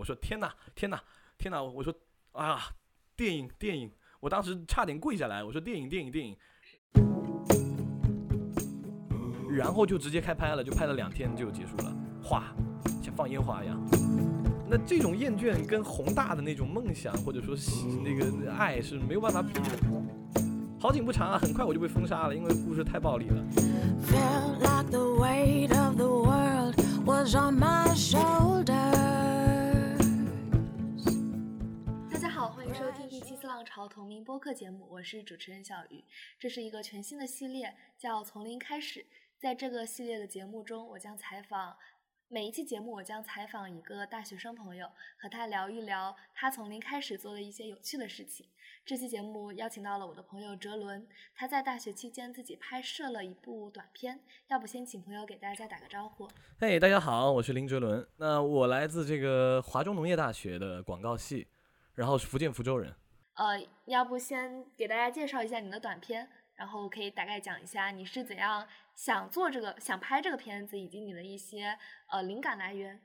我说天哪，天哪，天哪！我说啊，电影，电影！我当时差点跪下来，我说电影，电影，电影。然后就直接开拍了，就拍了两天就结束了，哗，像放烟花一样。那这种厌倦跟宏大的那种梦想或者说那个爱是没有办法比的。好景不长啊，很快我就被封杀了，因为故事太暴力了。同名播客节目，我是主持人小鱼。这是一个全新的系列，叫从零开始。在这个系列的节目中，我将采访每一期节目，我将采访一个大学生朋友，和他聊一聊他从零开始做的一些有趣的事情。这期节目邀请到了我的朋友哲伦，他在大学期间自己拍摄了一部短片。要不先请朋友给大家打个招呼？嘿，大家好，我是林哲伦。那我来自这个华中农业大学的广告系，然后是福建福州人。呃，要不先给大家介绍一下你的短片，然后可以大概讲一下你是怎样想做这个、想拍这个片子，以及你的一些呃灵感来源。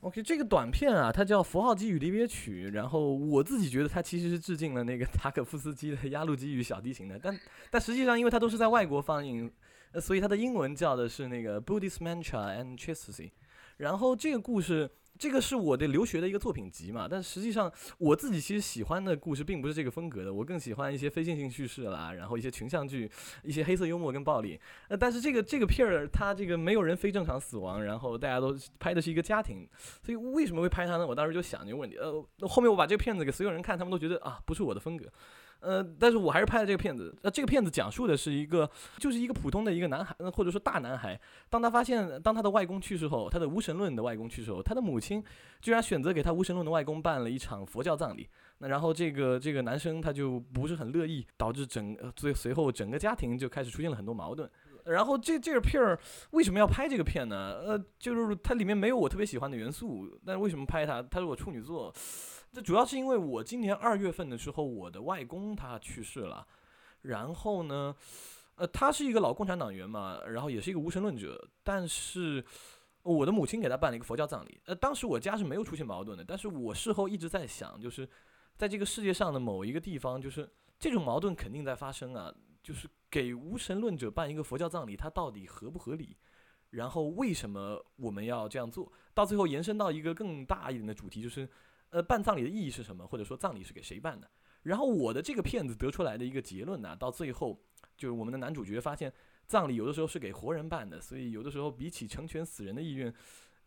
OK，这个短片啊，它叫《符号机与离别曲》，然后我自己觉得它其实是致敬了那个 塔可夫斯基的《压路机与小提琴》的，但但实际上因为它都是在外国放映，所以它的英文叫的是那个《Buddhist Mantra and Chastecy》，然后这个故事。这个是我的留学的一个作品集嘛，但实际上我自己其实喜欢的故事并不是这个风格的，我更喜欢一些非线性叙事啦，然后一些群像剧，一些黑色幽默跟暴力。呃，但是这个这个片儿它这个没有人非正常死亡，然后大家都拍的是一个家庭，所以为什么会拍它呢？我当时就想这个问题，呃，后面我把这个片子给所有人看，他们都觉得啊不是我的风格。呃，但是我还是拍了这个片子。那这个片子讲述的是一个，就是一个普通的一个男孩，或者说大男孩。当他发现，当他的外公去世后，他的无神论的外公去世后，他的母亲居然选择给他无神论的外公办了一场佛教葬礼。那然后这个这个男生他就不是很乐意，导致整最随后整个家庭就开始出现了很多矛盾。然后这这个片儿为什么要拍这个片呢？呃，就是它里面没有我特别喜欢的元素，但是为什么拍它？它是我处女作。这主要是因为我今年二月份的时候，我的外公他去世了，然后呢，呃，他是一个老共产党员嘛，然后也是一个无神论者，但是我的母亲给他办了一个佛教葬礼。呃，当时我家是没有出现矛盾的，但是我事后一直在想，就是在这个世界上的某一个地方，就是这种矛盾肯定在发生啊，就是给无神论者办一个佛教葬礼，它到底合不合理？然后为什么我们要这样做？到最后延伸到一个更大一点的主题，就是。呃，办葬礼的意义是什么？或者说葬礼是给谁办的？然后我的这个片子得出来的一个结论呢，到最后就是我们的男主角发现，葬礼有的时候是给活人办的，所以有的时候比起成全死人的意愿，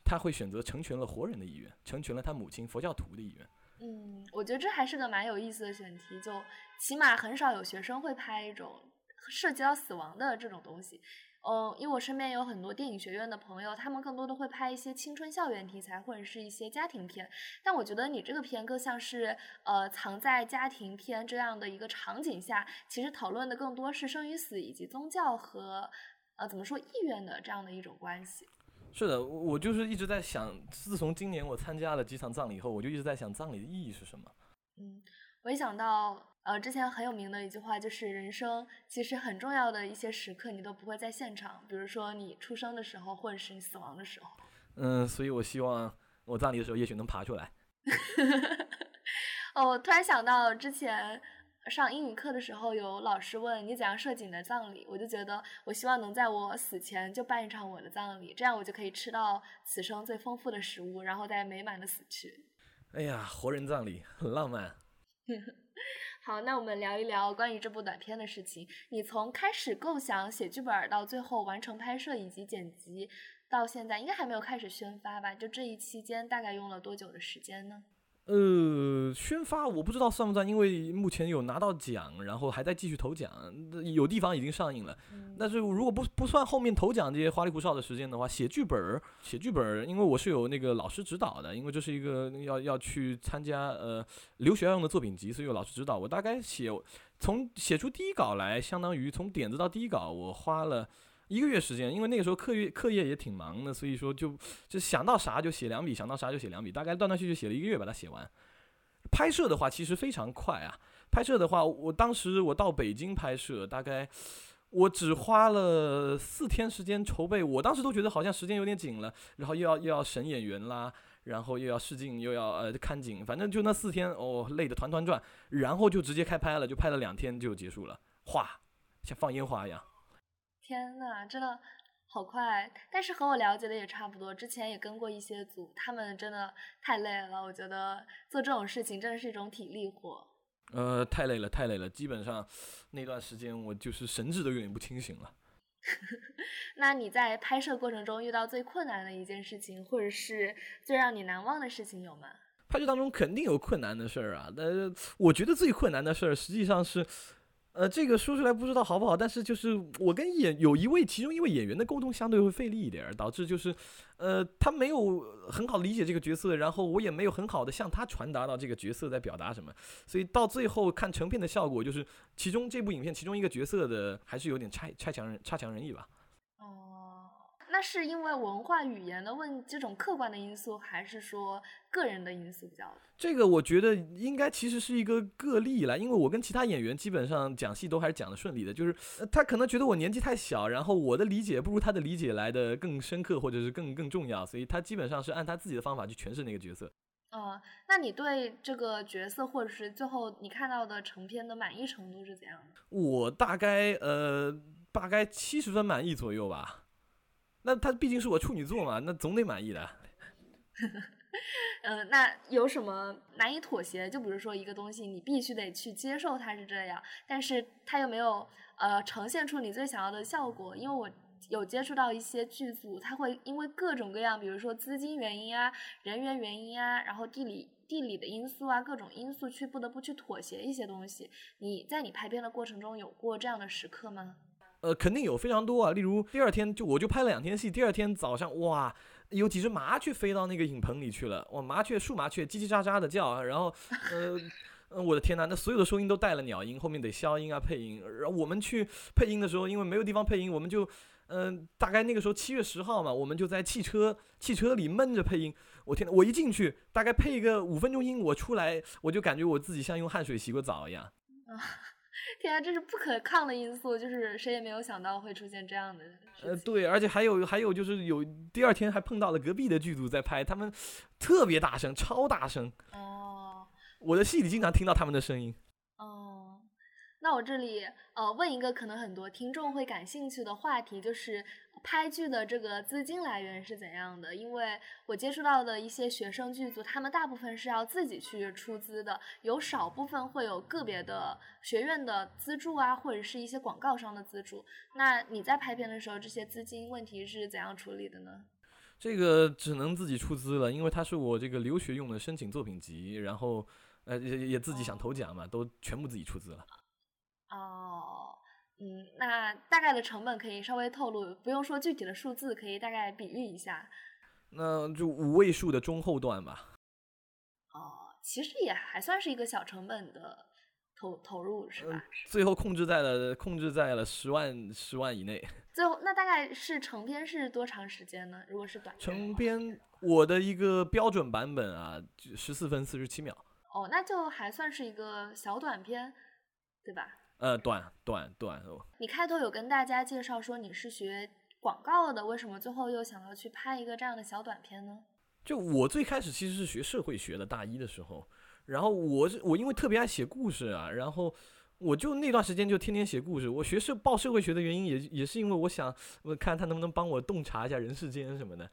他会选择成全了活人的意愿，成全了他母亲佛教徒的意愿。嗯，我觉得这还是个蛮有意思的选题，就起码很少有学生会拍一种涉及到死亡的这种东西。嗯，因为我身边有很多电影学院的朋友，他们更多的会拍一些青春校园题材或者是一些家庭片。但我觉得你这个片更像是，呃，藏在家庭片这样的一个场景下，其实讨论的更多是生与死以及宗教和，呃，怎么说意愿的这样的一种关系。是的，我就是一直在想，自从今年我参加了几场葬礼以后，我就一直在想葬礼的意义是什么。嗯，我一想到。呃，之前很有名的一句话就是，人生其实很重要的一些时刻，你都不会在现场，比如说你出生的时候，或者是你死亡的时候。嗯，所以我希望我葬礼的时候，也许能爬出来。哦，我突然想到之前上英语课的时候，有老师问你怎样设计你的葬礼，我就觉得我希望能在我死前就办一场我的葬礼，这样我就可以吃到此生最丰富的食物，然后再美满的死去。哎呀，活人葬礼很浪漫。好，那我们聊一聊关于这部短片的事情。你从开始构想、写剧本到最后完成拍摄以及剪辑，到现在应该还没有开始宣发吧？就这一期间大概用了多久的时间呢？呃，宣发我不知道算不算，因为目前有拿到奖，然后还在继续投奖，有地方已经上映了。但是如果不不算后面投奖这些花里胡哨的时间的话，写剧本儿，写剧本儿，因为我是有那个老师指导的，因为这是一个要要去参加呃留学要用的作品集，所以有老师指导。我大概写从写出第一稿来，相当于从点子到第一稿，我花了。一个月时间，因为那个时候课业课业也挺忙的，所以说就就想到啥就写两笔，想到啥就写两笔，大概断断续续写了一个月把它写完。拍摄的话其实非常快啊，拍摄的话，我当时我到北京拍摄，大概我只花了四天时间筹备，我当时都觉得好像时间有点紧了，然后又要又要审演员啦，然后又要试镜，又要呃看景，反正就那四天哦，累得团团转，然后就直接开拍了，就拍了两天就结束了，哗，像放烟花一样。天呐，真的好快！但是和我了解的也差不多，之前也跟过一些组，他们真的太累了。我觉得做这种事情真的是一种体力活。呃，太累了，太累了，基本上那段时间我就是神志都有点不清醒了。那你在拍摄过程中遇到最困难的一件事情，或者是最让你难忘的事情有吗？拍摄当中肯定有困难的事儿啊，但是我觉得最困难的事儿实际上是。呃，这个说出来不知道好不好，但是就是我跟演有一位其中一位演员的沟通相对会费力一点，导致就是，呃，他没有很好理解这个角色，然后我也没有很好的向他传达到这个角色在表达什么，所以到最后看成片的效果，就是其中这部影片其中一个角色的还是有点差差强人差强人意吧。那是因为文化语言的问这种客观的因素，还是说个人的因素比较？这个我觉得应该其实是一个个例了，因为我跟其他演员基本上讲戏都还是讲的顺利的，就是他可能觉得我年纪太小，然后我的理解不如他的理解来的更深刻，或者是更更重要，所以他基本上是按他自己的方法去诠释那个角色。嗯，那你对这个角色或者是最后你看到的成片的满意程度是怎样的？我大概呃大概七十分满意左右吧。那他毕竟是我处女座嘛，那总得满意的。嗯，那有什么难以妥协？就比如说一个东西，你必须得去接受它是这样，但是它又没有呃呈现出你最想要的效果。因为我有接触到一些剧组，他会因为各种各样，比如说资金原因啊、人员原因啊，然后地理地理的因素啊，各种因素去不得不去妥协一些东西。你在你拍片的过程中有过这样的时刻吗？呃，肯定有非常多啊。例如第二天就我就拍了两天戏，第二天早上哇，有几只麻雀飞到那个影棚里去了。哇，麻雀树麻雀叽叽喳喳的叫啊，然后呃，我的天呐，那所有的收音都带了鸟音，后面得消音啊配音。然后我们去配音的时候，因为没有地方配音，我们就嗯，大概那个时候七月十号嘛，我们就在汽车汽车里闷着配音。我天呐，我一进去大概配一个五分钟音，我出来我就感觉我自己像用汗水洗过澡一样。天啊，这是不可抗的因素，就是谁也没有想到会出现这样的。呃，对，而且还有还有就是有第二天还碰到了隔壁的剧组在拍，他们特别大声，超大声。哦。我的戏里经常听到他们的声音。那我这里呃问一个可能很多听众会感兴趣的话题，就是拍剧的这个资金来源是怎样的？因为我接触到的一些学生剧组，他们大部分是要自己去出资的，有少部分会有个别的学院的资助啊，或者是一些广告商的资助。那你在拍片的时候，这些资金问题是怎样处理的呢？这个只能自己出资了，因为它是我这个留学用的申请作品集，然后呃也也自己想投奖嘛，都全部自己出资了。哦，嗯，那大概的成本可以稍微透露，不用说具体的数字，可以大概比喻一下。那就五位数的中后段吧。哦，其实也还算是一个小成本的投投入，是吧？最后控制在了控制在了十万十万以内。最后，那大概是成片是多长时间呢？如果是短成片，我的一个标准版本啊，十四分四十七秒。哦，那就还算是一个小短片，对吧？呃，短短短哦。你开头有跟大家介绍说你是学广告的，为什么最后又想要去拍一个这样的小短片呢？就我最开始其实是学社会学的，大一的时候，然后我是我因为特别爱写故事啊，然后我就那段时间就天天写故事。我学社报社会学的原因也也是因为我想我看他能不能帮我洞察一下人世间什么的。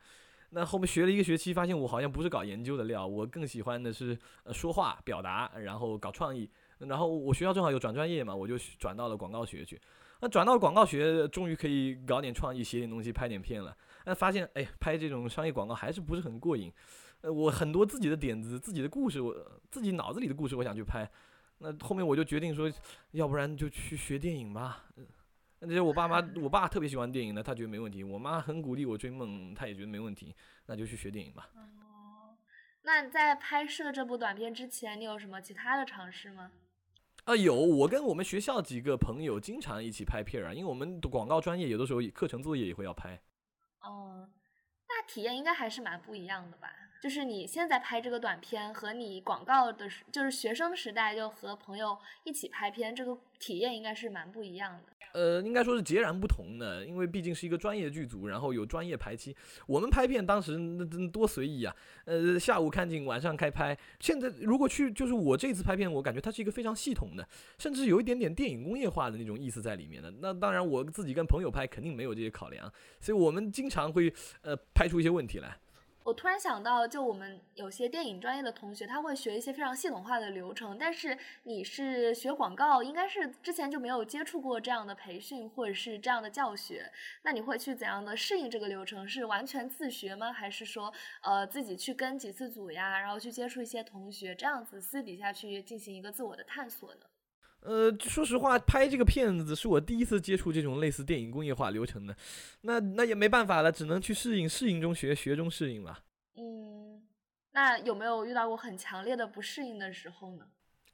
那后面学了一个学期，发现我好像不是搞研究的料，我更喜欢的是呃说话表达，然后搞创意。然后我学校正好有转专业嘛，我就转到了广告学去。那转到广告学，终于可以搞点创意，写点东西，拍点片了。那发现，哎，拍这种商业广告还是不是很过瘾。呃，我很多自己的点子、自己的故事，我自己脑子里的故事，我想去拍。那后面我就决定说，要不然就去学电影吧。那我爸妈，我爸特别喜欢电影的，他觉得没问题。我妈很鼓励我追梦，他也觉得没问题。那就去学电影吧。哦，那在拍摄这部短片之前，你有什么其他的尝试吗？啊，有我跟我们学校几个朋友经常一起拍片啊，因为我们的广告专业有的时候课程作业也会要拍。哦，那体验应该还是蛮不一样的吧？就是你现在拍这个短片和你广告的时，就是学生时代就和朋友一起拍片，这个体验应该是蛮不一样的。呃，应该说是截然不同的，因为毕竟是一个专业剧组，然后有专业排期。我们拍片当时那真多随意啊，呃，下午看景，晚上开拍。现在如果去，就是我这次拍片，我感觉它是一个非常系统的，甚至有一点点电影工业化的那种意思在里面的。那当然，我自己跟朋友拍，肯定没有这些考量，所以我们经常会呃拍出一些问题来。我突然想到，就我们有些电影专业的同学，他会学一些非常系统化的流程。但是你是学广告，应该是之前就没有接触过这样的培训或者是这样的教学。那你会去怎样的适应这个流程？是完全自学吗？还是说，呃，自己去跟几次组呀，然后去接触一些同学，这样子私底下去进行一个自我的探索呢？呃，说实话，拍这个片子是我第一次接触这种类似电影工业化流程的，那那也没办法了，只能去适应，适应中学，学中适应了。嗯，那有没有遇到过很强烈的不适应的时候呢？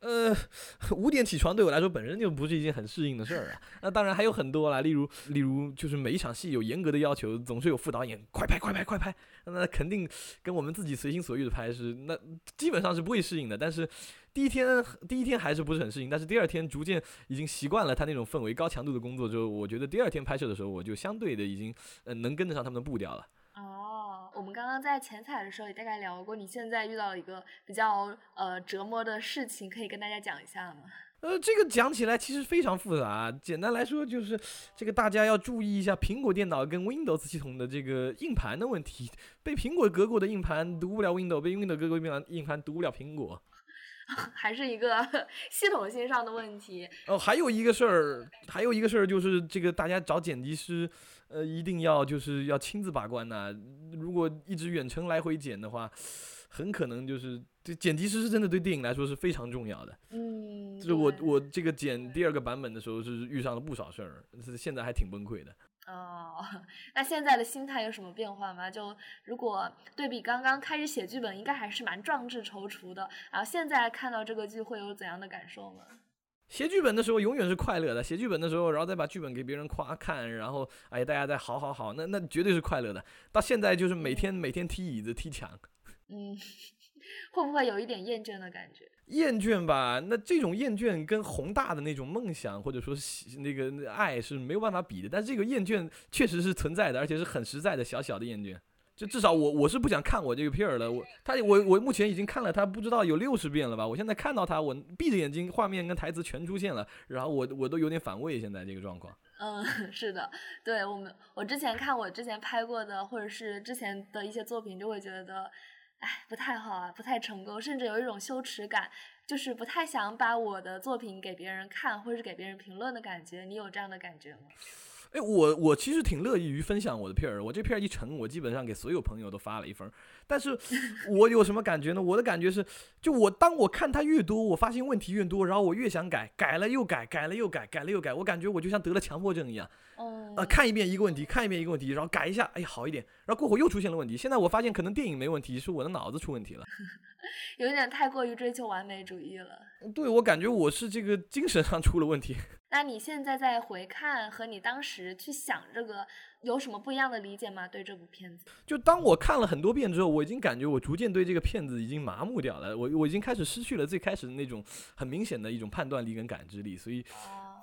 呃，五点起床对我来说本身就不是一件很适应的事儿啊。那当然还有很多啦，例如例如就是每一场戏有严格的要求，总是有副导演快拍快拍快拍，那肯定跟我们自己随心所欲的拍是那基本上是不会适应的。但是第一天第一天还是不是很适应，但是第二天逐渐已经习惯了他那种氛围，高强度的工作之后，我觉得第二天拍摄的时候我就相对的已经呃能跟得上他们的步调了。哦我们刚刚在前彩的时候也大概聊过，你现在遇到了一个比较呃折磨的事情，可以跟大家讲一下吗？呃，这个讲起来其实非常复杂，简单来说就是这个大家要注意一下苹果电脑跟 Windows 系统的这个硬盘的问题，被苹果隔过的硬盘读不了 Windows，被 Windows 隔过的硬盘读不了苹果，还是一个 系统性上的问题。哦，还有一个事儿，还有一个事儿就是这个大家找剪辑师。呃，一定要就是要亲自把关呐！如果一直远程来回剪的话，很可能就是这剪辑师是真的对电影来说是非常重要的。嗯，就是我我这个剪第二个版本的时候是遇上了不少事儿，是现在还挺崩溃的。哦，那现在的心态有什么变化吗？就如果对比刚刚开始写剧本，应该还是蛮壮志踌躇的。然后现在看到这个剧会有怎样的感受吗？写剧本的时候永远是快乐的，写剧本的时候，然后再把剧本给别人夸看，然后哎，大家再好好好，那那绝对是快乐的。到现在就是每天每天踢椅子踢墙，嗯，会不会有一点厌倦的感觉？厌倦吧，那这种厌倦跟宏大的那种梦想或者说那个爱是没有办法比的，但是这个厌倦确实是存在的，而且是很实在的小小的厌倦。就至少我我是不想看我这个片儿了，我他我我目前已经看了他不知道有六十遍了吧，我现在看到他我闭着眼睛画面跟台词全出现了，然后我我都有点反胃现在这个状况。嗯，是的，对我们我之前看我之前拍过的或者是之前的一些作品，就会觉得，哎，不太好啊，不太成功，甚至有一种羞耻感，就是不太想把我的作品给别人看或者是给别人评论的感觉。你有这样的感觉吗？哎，我我其实挺乐意于分享我的片儿，我这片儿一成，我基本上给所有朋友都发了一份。但是，我有什么感觉呢？我的感觉是，就我当我看它越多，我发现问题越多，然后我越想改，改了又改，改了又改，改了又改，我感觉我就像得了强迫症一样。哦。呃，看一遍一个问题，看一遍一个问题，然后改一下，哎，好一点，然后过会又出现了问题。现在我发现可能电影没问题，是我的脑子出问题了。有点太过于追求完美主义了。对，我感觉我是这个精神上出了问题。那你现在在回看和你当时去想这个有什么不一样的理解吗？对这部片子？就当我看了很多遍之后，我已经感觉我逐渐对这个片子已经麻木掉了。我我已经开始失去了最开始的那种很明显的一种判断力跟感知力。所以，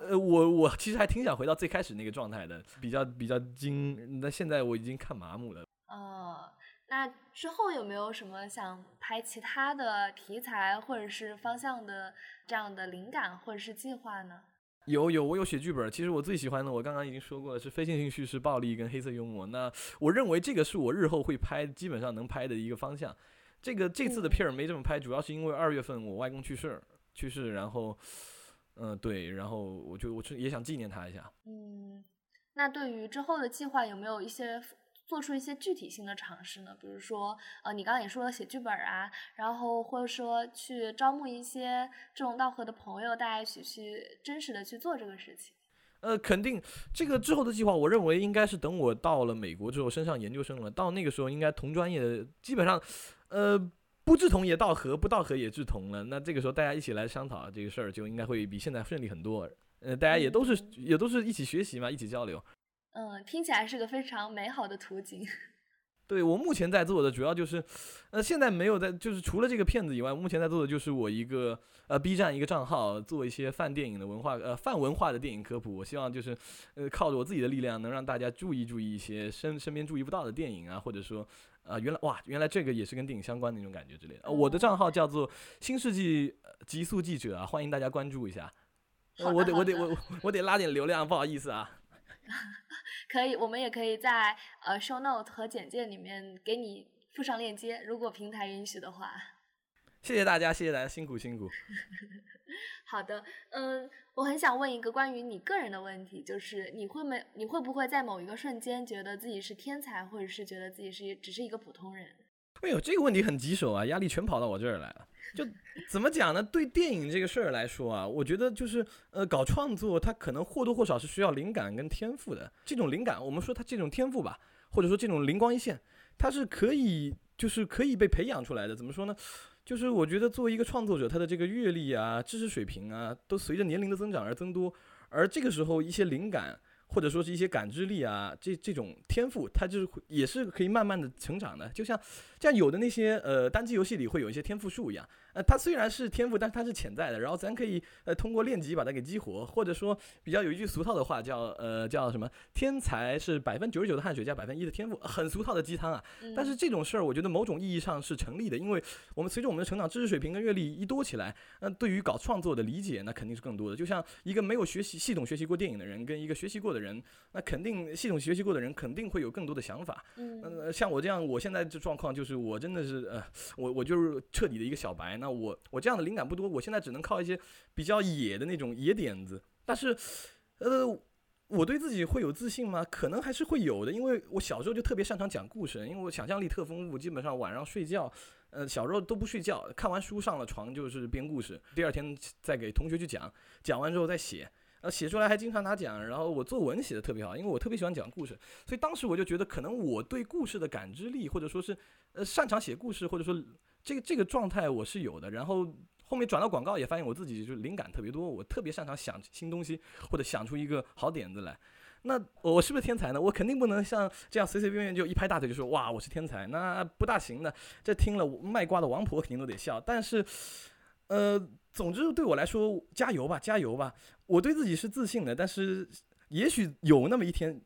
呃，我我其实还挺想回到最开始那个状态的，比较比较精。那现在我已经看麻木了。哦。那之后有没有什么想拍其他的题材或者是方向的这样的灵感或者是计划呢？有有，我有写剧本。其实我最喜欢的，我刚刚已经说过了，是非线性叙事、暴力跟黑色幽默。那我认为这个是我日后会拍，基本上能拍的一个方向。这个这次的片儿没这么拍，主要是因为二月份我外公去世，去世，然后，嗯，对，然后我就我也想纪念他一下。嗯，那对于之后的计划有没有一些？做出一些具体性的尝试呢，比如说，呃，你刚刚也说了写剧本啊，然后或者说去招募一些志同道合的朋友，大家一起去真实的去做这个事情。呃，肯定，这个之后的计划，我认为应该是等我到了美国之后升上研究生了，到那个时候应该同专业的基本上，呃，不志同也道合，不道合也志同了。那这个时候大家一起来商讨这个事儿，就应该会比现在顺利很多。呃，大家也都是也都是一起学习嘛，一起交流。嗯，听起来是个非常美好的图景。对我目前在做的主要就是，呃，现在没有在，就是除了这个片子以外，目前在做的就是我一个呃 B 站一个账号，做一些泛电影的文化，呃泛文化的电影科普。我希望就是，呃，靠着我自己的力量，能让大家注意注意一些身身边注意不到的电影啊，或者说，啊，原来哇，原来这个也是跟电影相关的那种感觉之类的。我的账号叫做新世纪极速记者啊，欢迎大家关注一下。我得我得我我得拉点流量，不好意思啊。可以，我们也可以在呃 show note 和简介里面给你附上链接，如果平台允许的话。谢谢大家，谢谢大家，辛苦辛苦。好的，嗯，我很想问一个关于你个人的问题，就是你会没你会不会在某一个瞬间觉得自己是天才，或者是觉得自己是只是一个普通人？哎呦，这个问题很棘手啊，压力全跑到我这儿来了。就 怎么讲呢？对电影这个事儿来说啊，我觉得就是呃，搞创作它可能或多或少是需要灵感跟天赋的。这种灵感，我们说它这种天赋吧，或者说这种灵光一现，它是可以就是可以被培养出来的。怎么说呢？就是我觉得作为一个创作者，他的这个阅历啊、知识水平啊，都随着年龄的增长而增多，而这个时候一些灵感。或者说是一些感知力啊，这这种天赋，它就是也是可以慢慢的成长的，就像像有的那些呃单机游戏里会有一些天赋树一样。呃，它虽然是天赋，但是它是潜在的。然后咱可以呃通过练级把它给激活，或者说比较有一句俗套的话叫呃叫什么？天才是百分之九十九的汗水加百分之一的天赋，很俗套的鸡汤啊。但是这种事儿，我觉得某种意义上是成立的，因为我们随着我们的成长，知识水平跟阅历一多起来，那对于搞创作的理解那肯定是更多的。就像一个没有学习系统学习过电影的人，跟一个学习过的人，那肯定系统学习过的人肯定会有更多的想法。嗯，像我这样，我现在这状况就是我真的是呃，我我就是彻底的一个小白。那我我这样的灵感不多，我现在只能靠一些比较野的那种野点子。但是，呃，我对自己会有自信吗？可能还是会有的，因为我小时候就特别擅长讲故事，因为我想象力特丰富，基本上晚上睡觉，呃，小时候都不睡觉，看完书上了床就是编故事，第二天再给同学去讲，讲完之后再写，呃，写出来还经常拿奖。然后我作文写的特别好，因为我特别喜欢讲故事，所以当时我就觉得，可能我对故事的感知力，或者说是呃擅长写故事，或者说。这个这个状态我是有的，然后后面转到广告也发现我自己就灵感特别多，我特别擅长想新东西或者想出一个好点子来。那我是不是天才呢？我肯定不能像这样随随便便就一拍大腿就说哇我是天才，那不大行的。这听了卖瓜的王婆肯定都得笑。但是，呃，总之对我来说，加油吧，加油吧！我对自己是自信的，但是也许有那么一天，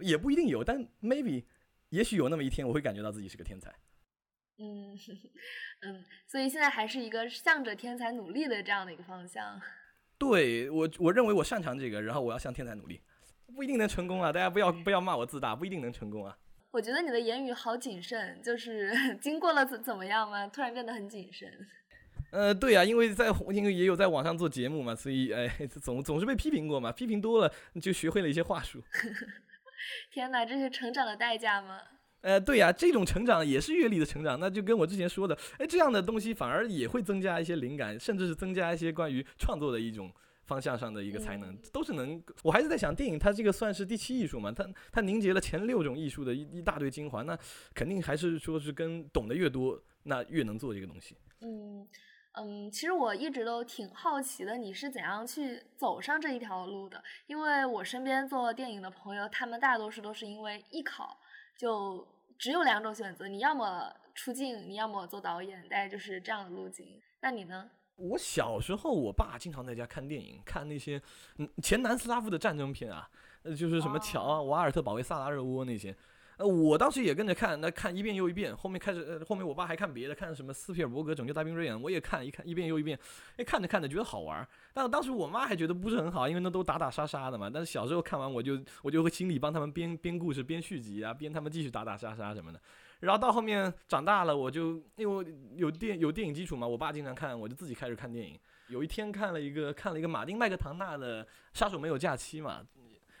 也不一定有，但 maybe 也许有那么一天，我会感觉到自己是个天才。嗯嗯，所以现在还是一个向着天才努力的这样的一个方向。对我，我认为我擅长这个，然后我要向天才努力，不一定能成功啊！大家不要不要骂我自大，不一定能成功啊。我觉得你的言语好谨慎，就是 经过了怎怎么样嘛？突然变得很谨慎。呃，对呀，因为在因为也有在网上做节目嘛，所以哎，总总是被批评过嘛，批评多了就学会了一些话术。天哪，这是成长的代价吗？呃，对呀，这种成长也是阅历的成长，那就跟我之前说的，哎，这样的东西反而也会增加一些灵感，甚至是增加一些关于创作的一种方向上的一个才能，都是能。我还是在想，电影它这个算是第七艺术嘛，它它凝结了前六种艺术的一一大堆精华，那肯定还是说是跟懂得越多，那越能做这个东西。嗯嗯，其实我一直都挺好奇的，你是怎样去走上这一条路的？因为我身边做电影的朋友，他们大多数都是因为艺考。就只有两种选择，你要么出镜，你要么做导演，大概就是这样的路径。那你呢？我小时候，我爸经常在家看电影，看那些嗯前南斯拉夫的战争片啊，呃就是什么乔啊、瓦尔特保卫萨拉热窝那些。呃，我当时也跟着看，那看一遍又一遍。后面开始，呃，后面我爸还看别的，看什么斯皮尔伯格拯救大兵瑞恩，我也看一看，一遍又一遍。哎，看着看着觉得好玩，但是当时我妈还觉得不是很好，因为那都打打杀杀的嘛。但是小时候看完，我就我就会心里帮他们编编故事、编续集啊，编他们继续打打杀杀什么的。然后到后面长大了，我就因为有电有电影基础嘛，我爸经常看，我就自己开始看电影。有一天看了一个看了一个马丁麦克唐纳的《杀手没有假期》嘛。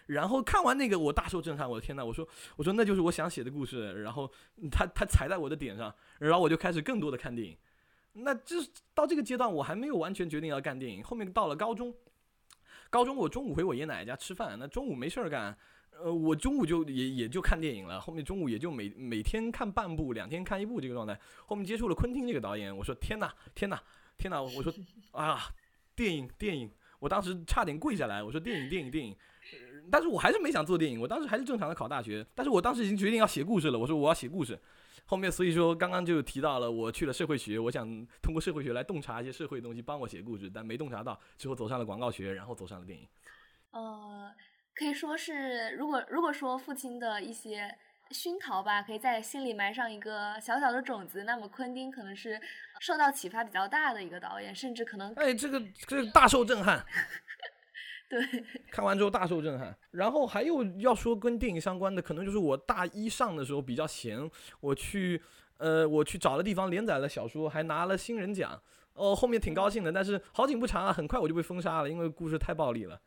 然后看完那个，我大受震撼。我的天呐，我说，我说那就是我想写的故事。然后他他踩在我的点上，然后我就开始更多的看电影。那这到这个阶段，我还没有完全决定要干电影。后面到了高中，高中我中午回我爷爷奶奶家吃饭，那中午没事儿干，呃，我中午就也也就看电影了。后面中午也就每每天看半部，两天看一部这个状态。后面接触了昆汀这个导演，我说天呐，天呐，天呐，我说 啊，电影电影，我当时差点跪下来，我说电影电影电影。但是我还是没想做电影，我当时还是正常的考大学。但是我当时已经决定要写故事了，我说我要写故事。后面所以说刚刚就提到了，我去了社会学，我想通过社会学来洞察一些社会东西，帮我写故事，但没洞察到，之后走上了广告学，然后走上了电影。呃，可以说是，如果如果说父亲的一些熏陶吧，可以在心里埋上一个小小的种子，那么昆汀可能是受到启发比较大的一个导演，甚至可能哎，这个这个大受震撼。对，看完之后大受震撼。然后还有要说跟电影相关的，可能就是我大一上的时候比较闲，我去呃我去找了地方连载了小说，还拿了新人奖。哦，后面挺高兴的，但是好景不长啊，很快我就被封杀了，因为故事太暴力了。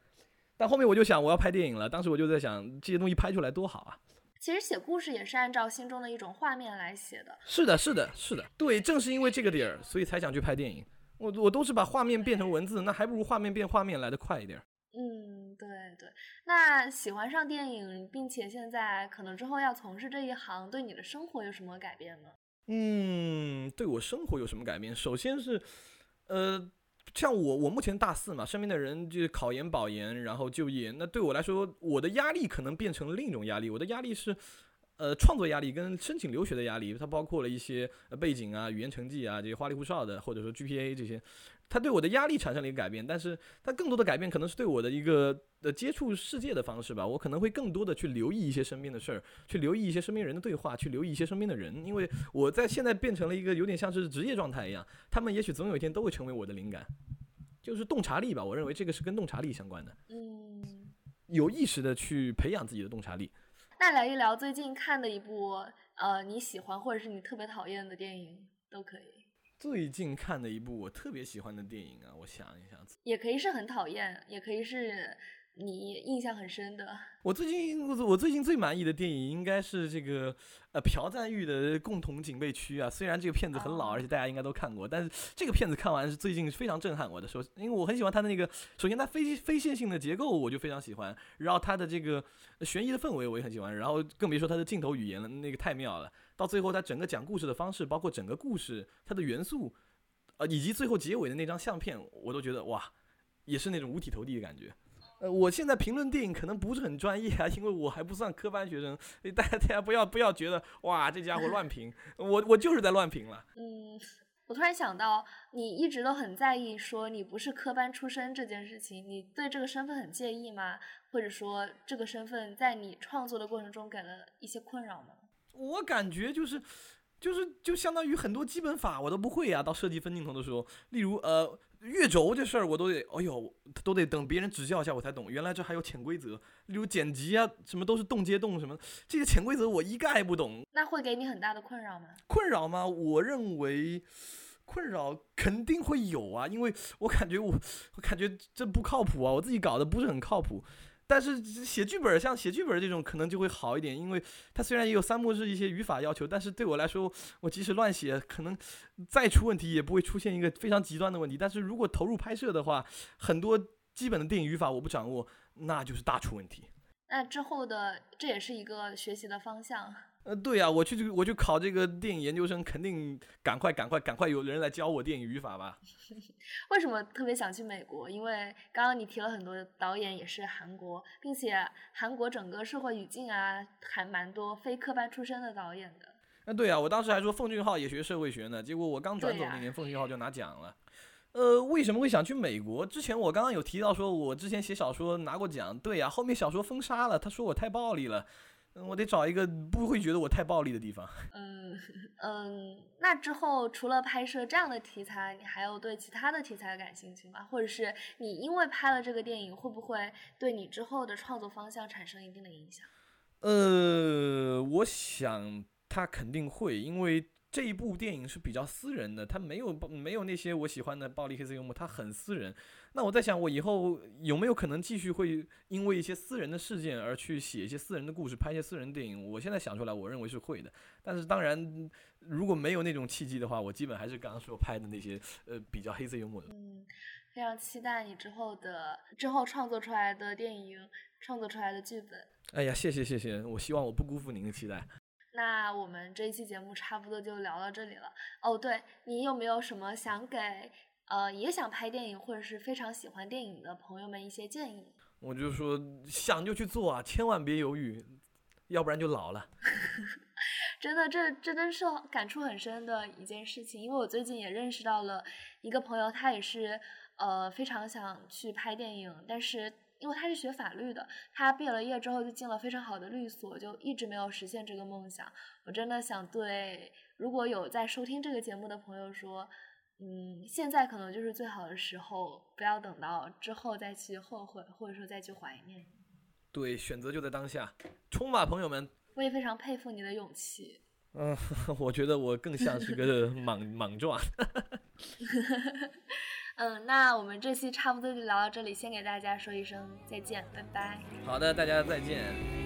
但后面我就想我要拍电影了，当时我就在想这些东西拍出来多好啊。其实写故事也是按照心中的一种画面来写的。是的，是的，是的，对，正是因为这个点儿，所以才想去拍电影。我我都是把画面变成文字，那还不如画面变画面来的快一点。嗯，对对。那喜欢上电影，并且现在可能之后要从事这一行，对你的生活有什么改变呢？嗯，对我生活有什么改变？首先是，呃，像我，我目前大四嘛，身边的人就考研、保研，然后就业。那对我来说，我的压力可能变成了另一种压力。我的压力是，呃，创作压力跟申请留学的压力，它包括了一些背景啊、语言成绩啊这些花里胡哨的，或者说 GPA 这些。它对我的压力产生了一个改变，但是它更多的改变可能是对我的一个呃接触世界的方式吧。我可能会更多的去留意一些身边的事儿，去留意一些身边人的对话，去留意一些身边的人，因为我在现在变成了一个有点像是职业状态一样，他们也许总有一天都会成为我的灵感，就是洞察力吧。我认为这个是跟洞察力相关的，嗯，有意识的去培养自己的洞察力。那聊一聊最近看的一部呃你喜欢或者是你特别讨厌的电影都可以。最近看的一部我特别喜欢的电影啊，我想一想，也可以是很讨厌，也可以是你印象很深的。我最近我我最近最满意的电影应该是这个呃朴赞玉的《共同警备区》啊。虽然这个片子很老，而且大家应该都看过，但是这个片子看完是最近非常震撼我的。首因为我很喜欢它的那个，首先它非非线性的结构我就非常喜欢，然后它的这个悬疑的氛围我也很喜欢，然后更别说它的镜头语言了，那个太妙了。到最后，它整个讲故事的方式，包括整个故事它的元素，呃，以及最后结尾的那张相片，我都觉得哇，也是那种五体投地的感觉。呃，我现在评论电影可能不是很专业啊，因为我还不算科班学生，大家大家不要不要觉得哇，这家伙乱评，我我就是在乱评了。嗯，我突然想到，你一直都很在意说你不是科班出身这件事情，你对这个身份很介意吗？或者说这个身份在你创作的过程中给了一些困扰吗？我感觉就是，就是就相当于很多基本法我都不会呀。到设计分镜头的时候，例如呃月轴这事儿，我都得，哎呦，都得等别人指教一下我才懂。原来这还有潜规则，例如剪辑啊，什么都是动接动什么，这些潜规则我一概不懂。那会给你很大的困扰吗？困扰吗？我认为困扰肯定会有啊，因为我感觉我，我感觉这不靠谱啊，我自己搞的不是很靠谱。但是写剧本像写剧本这种可能就会好一点，因为它虽然也有三幕式一些语法要求，但是对我来说，我即使乱写，可能再出问题也不会出现一个非常极端的问题。但是如果投入拍摄的话，很多基本的电影语法我不掌握，那就是大出问题。那之后的这也是一个学习的方向。呃，对呀，我去我去考这个电影研究生，肯定赶快赶快赶快有人来教我电影语法吧。为什么特别想去美国？因为刚刚你提了很多导演也是韩国，并且韩国整个社会语境啊，还蛮多非科班出身的导演的。啊，对呀，我当时还说奉俊昊也学社会学呢，结果我刚转走那年，奉俊昊就拿奖了。呃，为什么会想去美国？之前我刚刚有提到说，我之前写小说拿过奖，对呀，后面小说封杀了，他说我太暴力了。嗯，我得找一个不会觉得我太暴力的地方。嗯嗯，那之后除了拍摄这样的题材，你还有对其他的题材感兴趣吗？或者是你因为拍了这个电影，会不会对你之后的创作方向产生一定的影响？呃，我想他肯定会，因为。这一部电影是比较私人的，它没有没有那些我喜欢的暴力黑色幽默，它很私人。那我在想，我以后有没有可能继续会因为一些私人的事件而去写一些私人的故事，拍一些私人电影？我现在想出来，我认为是会的。但是当然，如果没有那种契机的话，我基本还是刚刚说拍的那些呃比较黑色幽默的。嗯，非常期待你之后的之后创作出来的电影，创作出来的剧本。哎呀，谢谢谢谢，我希望我不辜负您的期待。那我们这一期节目差不多就聊到这里了。哦，对你有没有什么想给呃也想拍电影或者是非常喜欢电影的朋友们一些建议？我就说想就去做啊，千万别犹豫，要不然就老了。真的，这这真是感触很深的一件事情。因为我最近也认识到了一个朋友，他也是呃非常想去拍电影，但是因为他是学法律的，他毕了业之后就进了非常好的律所，就一直没有实现这个梦想。我真的想对如果有在收听这个节目的朋友说，嗯，现在可能就是最好的时候，不要等到之后再去后悔，或者说再去怀念。对，选择就在当下，冲吧，朋友们！我也非常佩服你的勇气。嗯，我觉得我更像是个 莽莽撞。嗯，那我们这期差不多就聊到这里，先给大家说一声再见，拜拜。好的，大家再见。